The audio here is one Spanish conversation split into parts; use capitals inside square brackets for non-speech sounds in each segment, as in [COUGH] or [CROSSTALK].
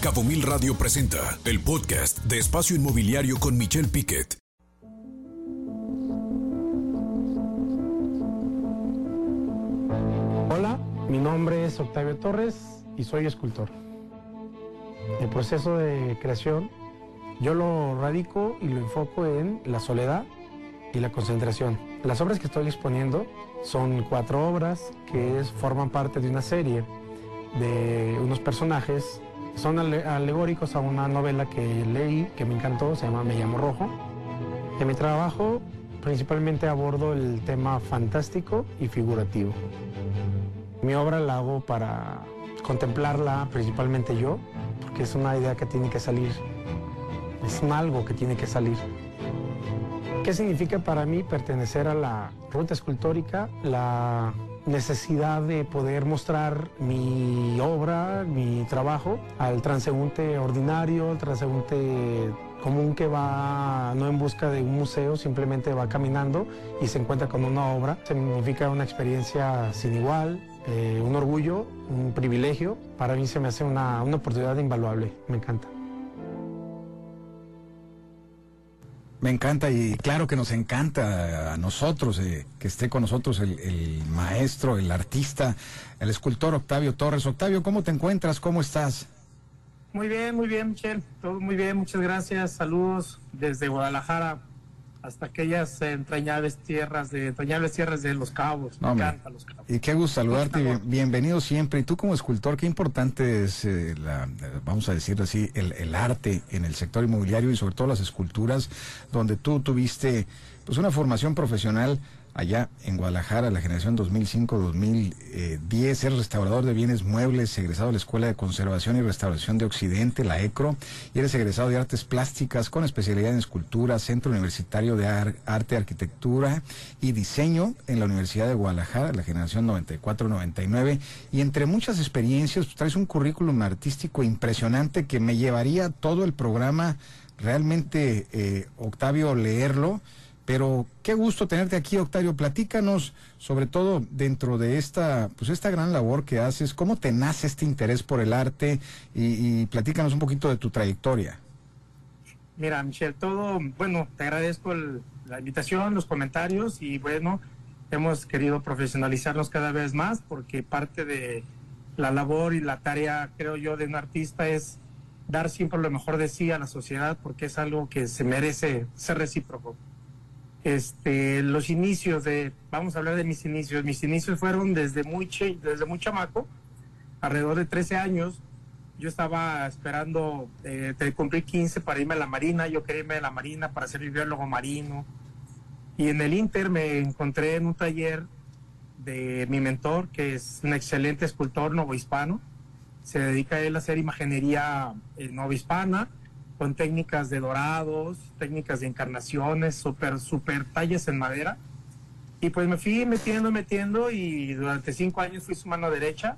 Cabo Mil Radio presenta el podcast de Espacio Inmobiliario con Michelle Piquet. Hola, mi nombre es Octavio Torres y soy escultor. El proceso de creación yo lo radico y lo enfoco en la soledad y la concentración. Las obras que estoy exponiendo son cuatro obras que forman parte de una serie de unos personajes son alegóricos a una novela que leí, que me encantó, se llama Me llamo Rojo. En mi trabajo principalmente abordo el tema fantástico y figurativo. Mi obra la hago para contemplarla principalmente yo, porque es una idea que tiene que salir, es algo que tiene que salir. ¿Qué significa para mí pertenecer a la ruta escultórica? La necesidad de poder mostrar mi obra, mi trabajo al transeúnte ordinario, al transeúnte común que va no en busca de un museo, simplemente va caminando y se encuentra con una obra. Significa una experiencia sin igual, eh, un orgullo, un privilegio. Para mí se me hace una, una oportunidad invaluable, me encanta. Me encanta y claro que nos encanta a nosotros eh, que esté con nosotros el, maestro, el artista, el escultor Octavio Torres. Octavio, ¿cómo te encuentras? ¿Cómo estás? Muy bien, muy bien, Michelle. Todo muy bien, muchas gracias. Saludos desde Guadalajara hasta aquellas entrañables tierras de entrañables tierras de Los Cabos. Me encanta Los Cabos. Y qué gusto saludarte, bienvenido siempre. Y tú como escultor, qué importante es, eh, la, vamos a decirlo así, el, el, arte en el sector inmobiliario y sobre todo las esculturas, donde tú tuviste pues una formación profesional allá en Guadalajara, la generación 2005-2010, es restaurador de bienes muebles, egresado de la Escuela de Conservación y Restauración de Occidente, la ECRO, y eres egresado de Artes Plásticas con especialidad en escultura, Centro Universitario de Arte, Arquitectura y Diseño en la Universidad de Guadalajara, la generación 94-99, y entre muchas experiencias pues, traes un currículum artístico impresionante que me llevaría todo el programa realmente, eh, Octavio, leerlo pero qué gusto tenerte aquí, Octavio. Platícanos, sobre todo dentro de esta, pues esta gran labor que haces, cómo te nace este interés por el arte y, platícanos un poquito de tu trayectoria. Mira, Michelle, todo, bueno, te agradezco la invitación, los comentarios y bueno, hemos querido profesionalizarnos cada vez más porque parte de la labor y la tarea, creo yo, de un artista es dar siempre lo mejor de sí a la sociedad porque es algo que se merece ser recíproco este, los inicios de, vamos a hablar de mis inicios, mis inicios fueron desde muy, desde muy chamaco, alrededor de 13 años, yo estaba esperando, eh, cumplí 15 para irme a la Marina, yo quería irme a la Marina para ser biólogo marino, y en el Inter me encontré en un taller de mi mentor, que es un excelente escultor novohispano, se dedica él a hacer imaginería eh, novohispana, con técnicas de dorados, técnicas de encarnaciones, super, super tallas en madera. Y pues me fui metiendo, metiendo y durante cinco años fui su mano derecha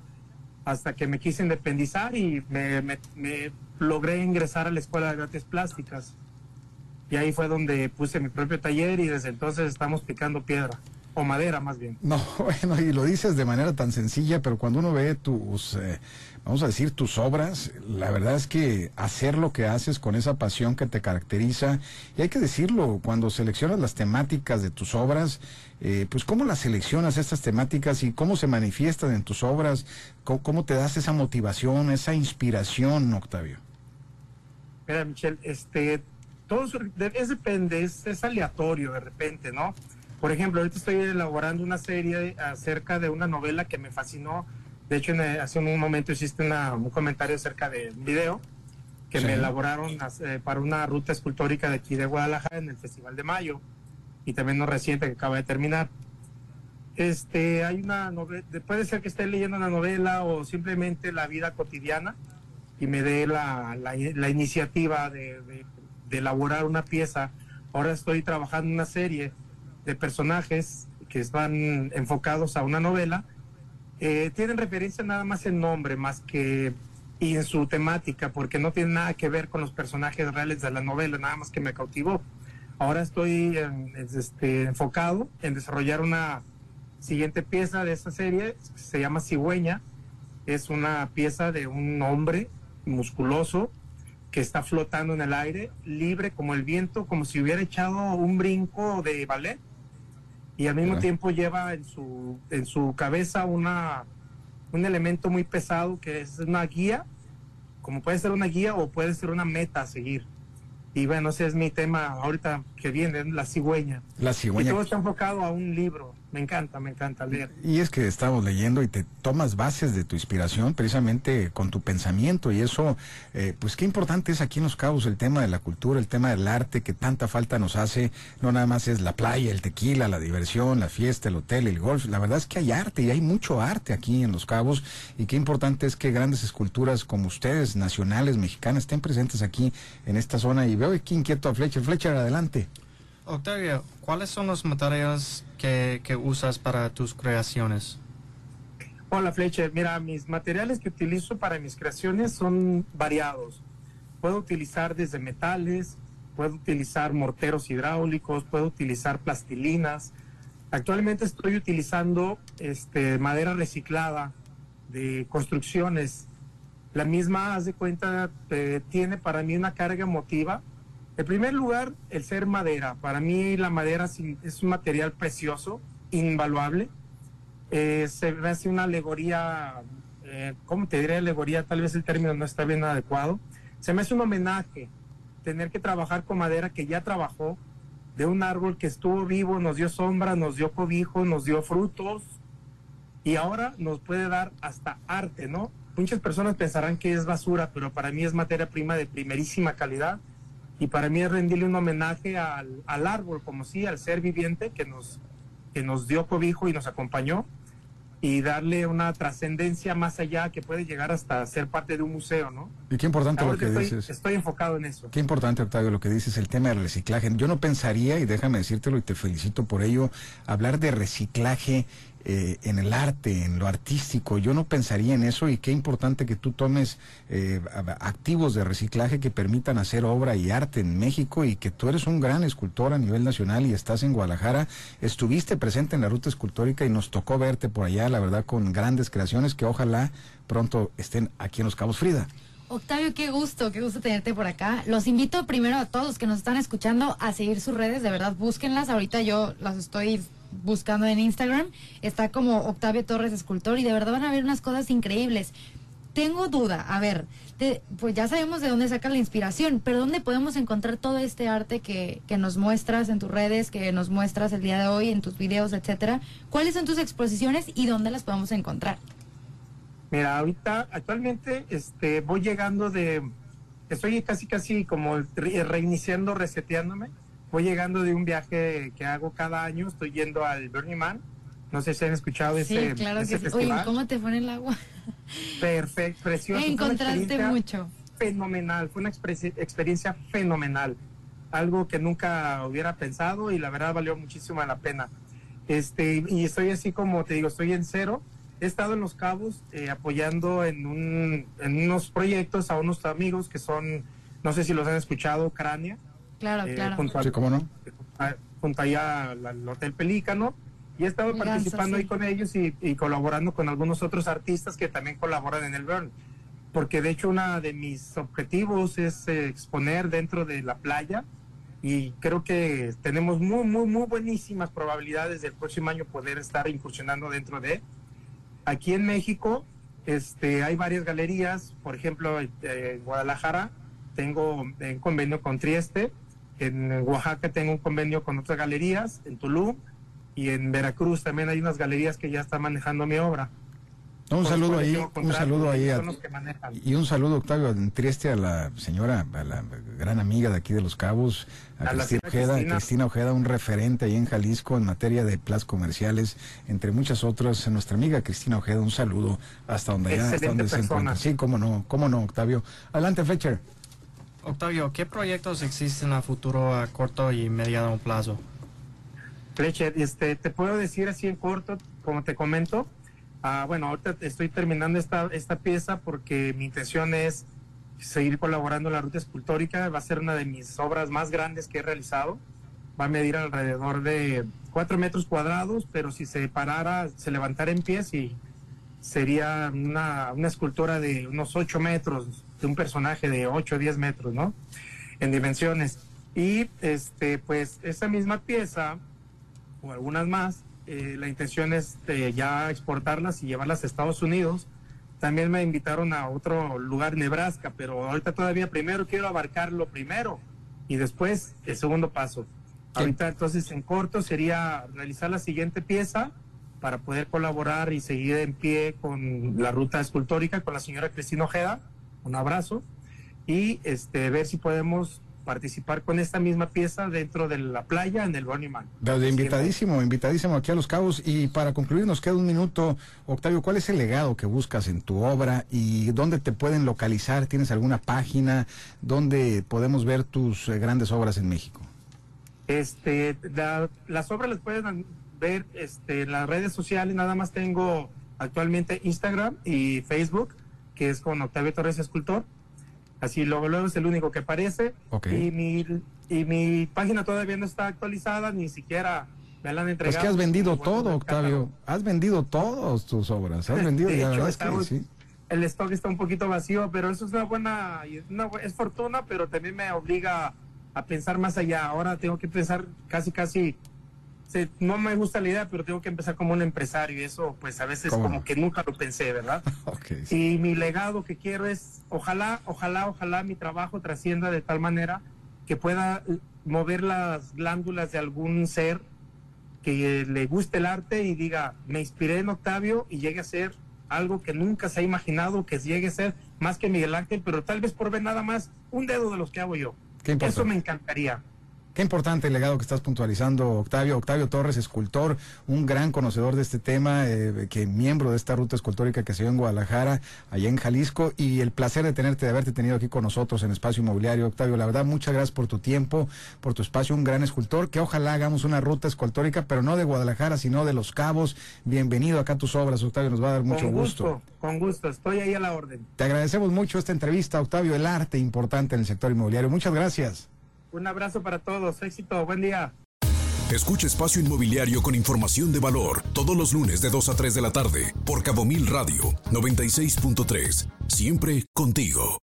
hasta que me quise independizar y me, me logré ingresar a la Escuela de Artes Plásticas. Y ahí fue donde puse mi propio taller y desde entonces estamos picando piedra o madera más bien. No, [LAUGHS] bueno, y lo dices de manera tan sencilla, pero cuando uno ve tus, eh, vamos a decir, tus obras, la verdad es que hacer lo que haces con esa pasión que te caracteriza, y hay que decirlo, cuando seleccionas las temáticas de tus obras, eh, pues cómo las seleccionas estas temáticas y cómo se manifiestan en tus obras, cómo, te das esa motivación, esa inspiración, Octavio. Mira, Michelle, este, todo es depende, es aleatorio de repente, ¿no? Por ejemplo, ahorita estoy elaborando una serie acerca de una novela que me fascinó. De hecho, hace un momento hiciste un comentario acerca de un video que me elaboraron eh, para una ruta escultórica de aquí de Guadalajara en el Festival de Mayo y también no reciente que acaba de terminar. Este, hay una novela, puede ser que esté leyendo una novela o simplemente la vida cotidiana y me dé la, la, iniciativa de, de, de elaborar una pieza. Ahora estoy trabajando una serie de personajes que están enfocados a una novela, eh, tienen referencia nada más en nombre, más que y en su temática, porque no tiene nada que ver con los personajes reales de la novela, nada más que me cautivó. Ahora estoy este, enfocado en desarrollar una siguiente pieza de esta serie, se llama Cigüeña, es una pieza de un hombre musculoso, que está flotando en el aire, libre como el viento, como si hubiera echado un brinco de ballet. Y al mismo tiempo lleva en su, en su cabeza una, un elemento muy pesado que es una guía, como puede ser una guía o puede ser una meta a seguir. Y bueno, ese es mi tema ahorita que viene, la cigüeña. La cigüeña. Y todo está enfocado a un libro. Me encanta, me encanta leer. Y es que estamos leyendo y te tomas bases de tu inspiración precisamente con tu pensamiento y eso, eh, pues qué importante es aquí en Los Cabos el tema de la cultura, el tema del arte que tanta falta nos hace. No nada más es la playa, el tequila, la diversión, la fiesta, el hotel, el golf. La verdad es que hay arte y hay mucho arte aquí en Los Cabos y qué importante es que grandes esculturas como ustedes, nacionales, mexicanas, estén presentes aquí en esta zona. Y veo aquí inquieto a Fletcher. Fletcher, adelante. Octavio, ¿cuáles son los materiales que, que usas para tus creaciones? Hola Fletcher, mira, mis materiales que utilizo para mis creaciones son variados. Puedo utilizar desde metales, puedo utilizar morteros hidráulicos, puedo utilizar plastilinas. Actualmente estoy utilizando este, madera reciclada de construcciones. La misma, haz de cuenta, eh, tiene para mí una carga emotiva en primer lugar, el ser madera. Para mí la madera es un material precioso, invaluable. Eh, se me hace una alegoría, eh, ¿cómo te diré alegoría? Tal vez el término no está bien adecuado. Se me hace un homenaje tener que trabajar con madera que ya trabajó, de un árbol que estuvo vivo, nos dio sombra, nos dio cobijo, nos dio frutos y ahora nos puede dar hasta arte, ¿no? Muchas personas pensarán que es basura, pero para mí es materia prima de primerísima calidad y para mí es rendirle un homenaje al, al árbol, como si, al ser viviente que nos, que nos dio cobijo y nos acompañó, y darle una trascendencia más allá que puede llegar hasta ser parte de un museo, ¿no? Y qué importante lo que estoy, dices. Estoy enfocado en eso. Qué importante, Octavio, lo que dices, el tema del reciclaje. Yo no pensaría, y déjame decírtelo y te felicito por ello, hablar de reciclaje eh, en el arte, en lo artístico. Yo no pensaría en eso y qué importante que tú tomes eh, activos de reciclaje que permitan hacer obra y arte en México y que tú eres un gran escultor a nivel nacional y estás en Guadalajara. Estuviste presente en la ruta escultórica y nos tocó verte por allá, la verdad, con grandes creaciones que ojalá pronto estén aquí en Los Cabos Frida. Octavio, qué gusto, qué gusto tenerte por acá. Los invito primero a todos los que nos están escuchando a seguir sus redes, de verdad, búsquenlas. Ahorita yo las estoy buscando en Instagram, está como Octavio Torres Escultor y de verdad van a ver unas cosas increíbles. Tengo duda, a ver, pues ya sabemos de dónde saca la inspiración, pero ¿dónde podemos encontrar todo este arte que, que nos muestras en tus redes, que nos muestras el día de hoy, en tus videos, etcétera? ¿Cuáles son tus exposiciones y dónde las podemos encontrar? Mira, ahorita, actualmente, este, voy llegando de, estoy casi, casi como reiniciando, reseteándome voy llegando de un viaje que hago cada año, estoy yendo al Burning Man. No sé si han escuchado ese, sí, claro que sí. Oye, ¿cómo te pone el agua? Perfecto, precioso. Encontraste mucho. Fenomenal, fue una experiencia fenomenal. Algo que nunca hubiera pensado y la verdad valió muchísimo la pena. Este, y estoy así como te digo, estoy en cero. He estado en Los Cabos eh, apoyando en, un, en unos proyectos a unos amigos que son, no sé si los han escuchado, Crania Claro, eh, claro. Junto sí, cómo no. Junto allá al, Hotel Pelícano. Y he estado participando ahí con ellos y, colaborando con algunos otros artistas que también colaboran en el Burn. Porque de hecho uno de mis objetivos es eh, exponer dentro de la playa y creo que tenemos muy, muy, muy buenísimas probabilidades del próximo año poder estar incursionando dentro de. Aquí en México este, hay varias galerías, por ejemplo, en Guadalajara tengo un convenio con Trieste, en Oaxaca tengo un convenio con otras galerías, en Tulum y en Veracruz también hay unas galerías que ya están manejando mi obra. un saludo ahí, un saludo ahí y un saludo Octavio en Trieste a la señora, a la gran amiga de aquí de Los Cabos, a, Cristina, Ojeda, Cristina. Ojeda, un referente ahí en Jalisco en materia de plazas comerciales, entre muchas otras, nuestra amiga Cristina Ojeda, un saludo hasta donde, ya, hasta donde se encuentra. Sí, cómo no, cómo no, Octavio. Adelante, Fletcher. Octavio, ¿qué proyectos existen a futuro a corto y mediano plazo? Fletcher, este, te puedo decir así en corto, como te comento. Ah, bueno, ahorita estoy terminando esta, esta pieza porque mi intención es seguir colaborando en la ruta escultórica. Va a ser una de mis obras más grandes que he realizado. Va a medir alrededor de cuatro metros cuadrados, pero si se parara, se levantara en pies sería una, una escultura de unos 8 metros, de un personaje de 8 o 10 metros, ¿no? En dimensiones. Y este, pues esa misma pieza, o algunas más, eh, la intención es de ya exportarlas y llevarlas a Estados Unidos. También me invitaron a otro lugar, Nebraska, pero ahorita todavía primero quiero abarcarlo primero y después el segundo paso. Ahorita entonces en corto sería realizar la siguiente pieza para poder colaborar y seguir en pie con la ruta escultórica con la señora Cristina Ojeda. Un abrazo y este ver si podemos participar con esta misma pieza dentro de la playa en el Burning Man. Invitadísimo, invitadísimo aquí a Los Cabos. Y para concluir, nos queda un minuto. Octavio, ¿cuál es el legado que buscas en tu obra y dónde te pueden localizar? ¿Tienes alguna página donde podemos ver tus eh, grandes obras en México? Este, las obras las pueden ver este, en las redes sociales. Nada más tengo actualmente Instagram y Facebook, que es con Octavio Torres Escultor Así luego, luego es el único que aparece. Y, mi, y mi página todavía no está actualizada, ni siquiera me la han entregado. Es que has vendido todo, Octavio. Has vendido todas tus obras. Has [LAUGHS] vendido, de hecho, El stock está un poquito vacío, pero eso es una buena, una, es fortuna, pero también me obliga a pensar más allá. Ahora tengo que pensar casi, casi no me gusta la idea, pero tengo que empezar como un empresario y eso pues a veces como que nunca lo pensé, ¿verdad? [LAUGHS] Y mi legado que quiero es, ojalá, ojalá, ojalá mi trabajo trascienda de tal manera que pueda eh, mover las glándulas de algún ser que le guste el arte y diga, me inspiré en Octavio y llegue a ser algo que nunca se ha imaginado que llegue a ser más que Miguel Ángel, pero tal vez por ver nada más un dedo de los que hago yo. Eso me encantaría. Qué importante el legado que estás puntualizando, Octavio. Octavio Torres, escultor, un gran conocedor de este tema, eh, que miembro de esta ruta escultórica que se dio en Guadalajara, allá en Jalisco, y el placer de tenerte, de haberte tenido aquí con nosotros en Espacio Inmobiliario. Octavio, la verdad, muchas gracias por tu tiempo, por tu espacio, un gran escultor, que ojalá hagamos una ruta escultórica, pero no de Guadalajara, sino de Los Cabos. Bienvenido acá a tus obras, Octavio, nos va a dar mucho con gusto. Con gusto, estoy ahí a la orden. Te agradecemos mucho esta entrevista, Octavio, el arte importante en el sector inmobiliario. Muchas gracias. Un abrazo para todos. Éxito. Buen día. Escucha Espacio Inmobiliario con información de valor todos los lunes de 2 a 3 de la tarde por Cabo Mil Radio 96.3. Siempre contigo.